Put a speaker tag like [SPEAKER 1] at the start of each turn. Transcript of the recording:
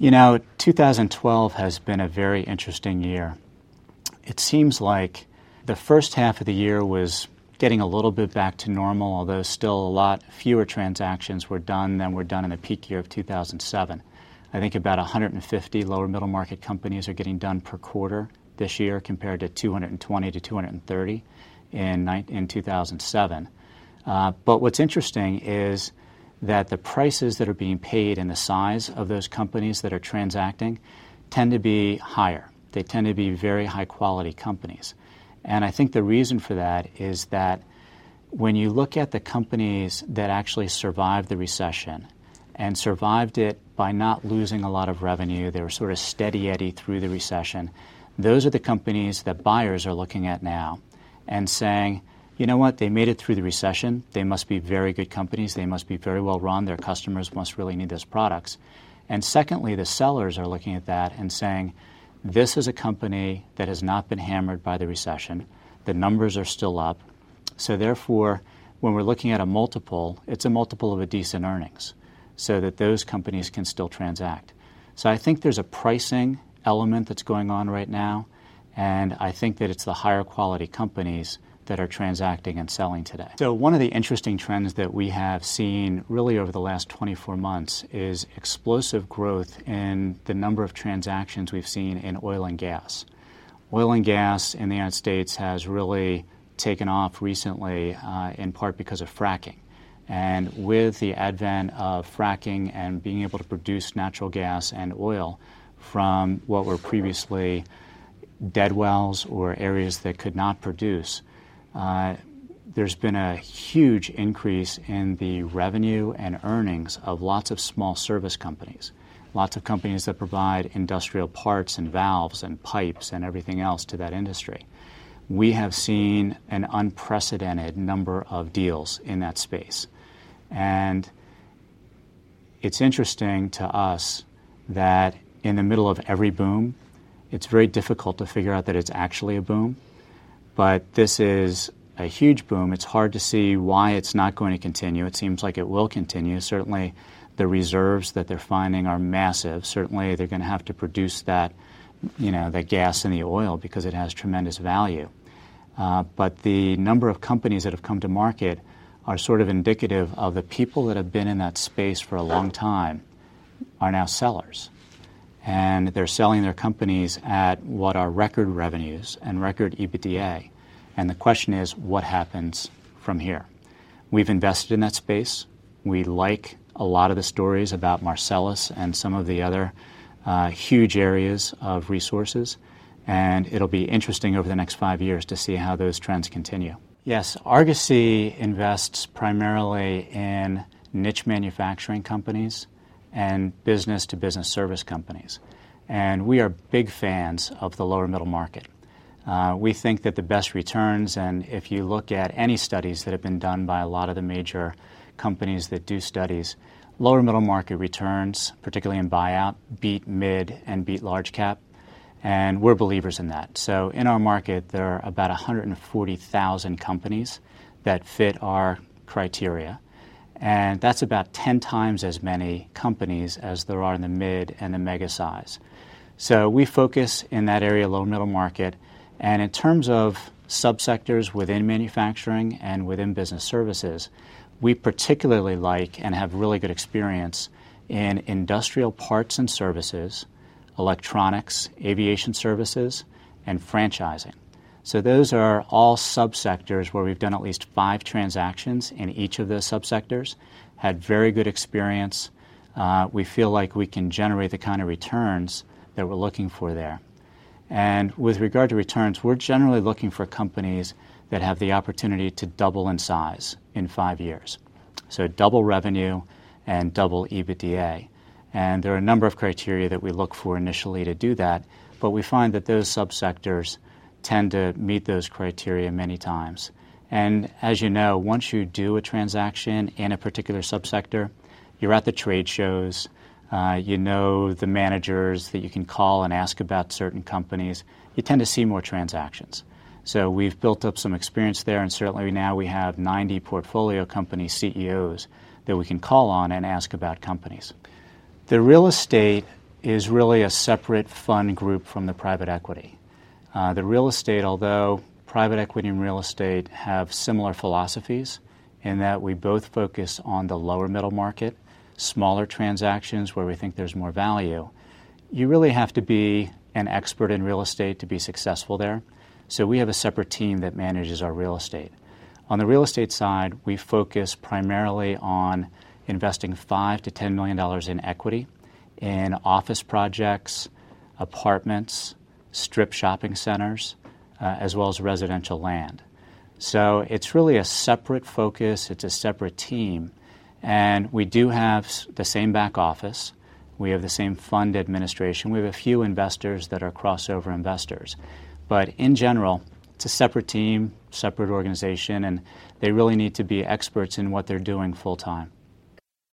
[SPEAKER 1] You know, 2012 has been a very interesting year. It seems like the first half of the year was getting a little bit back to normal, although still a lot fewer transactions were done than were done in the peak year of 2007. I think about 150 lower middle market companies are getting done per quarter this year compared to 220 to 230 in, in 2007. Uh, but what's interesting is that the prices that are being paid and the size of those companies that are transacting tend to be higher. They tend to be very high quality companies. And I think the reason for that is that when you look at the companies that actually survived the recession and survived it by not losing a lot of revenue, they were sort of steady eddy through the recession. Those are the companies that buyers are looking at now and saying, you know what, they made it through the recession. They must be very good companies. They must be very well run. Their customers must really need those products. And secondly, the sellers are looking at that and saying, this is a company that has not been hammered by the recession. The numbers are still up. So, therefore, when we're looking at a multiple, it's a multiple of a decent earnings so that those companies can still transact. So, I think there's a pricing element that's going on right now, and I think that it's the higher quality companies that are transacting and selling today. So, one of the interesting trends that we have seen really over the last 24 months is explosive growth in the number of transactions we've seen in oil and gas. Oil and gas in the United States has really taken off recently, uh, in part because of fracking. And with the advent of fracking and being able to produce natural gas and oil from what were previously dead wells or areas that could not produce, uh, there's been a huge increase in the revenue and earnings of lots of small service companies, lots of companies that provide industrial parts and valves and pipes and everything else to that industry. We have seen an unprecedented number of deals in that space. And it's interesting to us that in the middle of every boom, it's very difficult to figure out that it's actually a boom but this is a huge boom. It's hard to see why it's not going to continue. It seems like it will continue. Certainly, the reserves that they're finding are massive. Certainly, they're going to have to produce that, you know, the gas and the oil because it has tremendous value. Uh, but the number of companies that have come to market are sort of indicative of the people that have been in that space for a long time are now sellers and they're selling their companies at what are record revenues and record EBITDA. And the question is, what happens from here? We've invested in that space. We like a lot of the stories about Marcellus and some of the other uh, huge areas of resources. And it'll be interesting over the next five years to see how those trends continue. Yes, Argosy invests primarily in niche manufacturing companies and business to business service companies. And we are big fans of the lower middle market. Uh, we think that the best returns, and if you look at any studies that have been done by a lot of the major companies that do studies, lower middle market returns, particularly in buyout, beat mid and beat large cap. And we're believers in that. So in our market, there are about 140,000 companies that fit our criteria. And that's about 10 times as many companies as there are in the mid and the mega size. So we focus in that area, low middle market. And in terms of subsectors within manufacturing and within business services, we particularly like and have really good experience in industrial parts and services, electronics, aviation services, and franchising. So those are all subsectors where we've done at least five transactions in each of those subsectors, had very good experience. Uh, we feel like we can generate the kind of returns that we're looking for there. And with regard to returns, we're generally looking for companies that have the opportunity to double in size in five years. So double revenue and double EBITDA. And there are a number of criteria that we look for initially to do that, but we find that those subsectors tend to meet those criteria many times. And as you know, once you do a transaction in a particular subsector, you're at the trade shows, uh, you know the managers that you can call and ask about certain companies, you tend to see more transactions. So we've built up some experience there, and certainly now we have 90 portfolio company CEOs that we can call on and ask about companies. The real estate is really a separate fund group from the private equity. Uh, the real estate, although private equity and real estate have similar philosophies in that we both focus on the lower middle market, smaller transactions where we think there's more value, you really have to be an expert in real estate to be successful there. So we have a separate team that manages our real estate. On the real estate side, we focus primarily on investing five to ten million dollars in equity in office projects, apartments, strip shopping centers, uh, as well as residential land. So it's really a separate focus, it's a separate team, and we do have the same back office. We have the same fund administration. We have a few investors that are crossover investors. But in general, it's a separate team, separate organization, and they really need to be experts in what they're doing full time.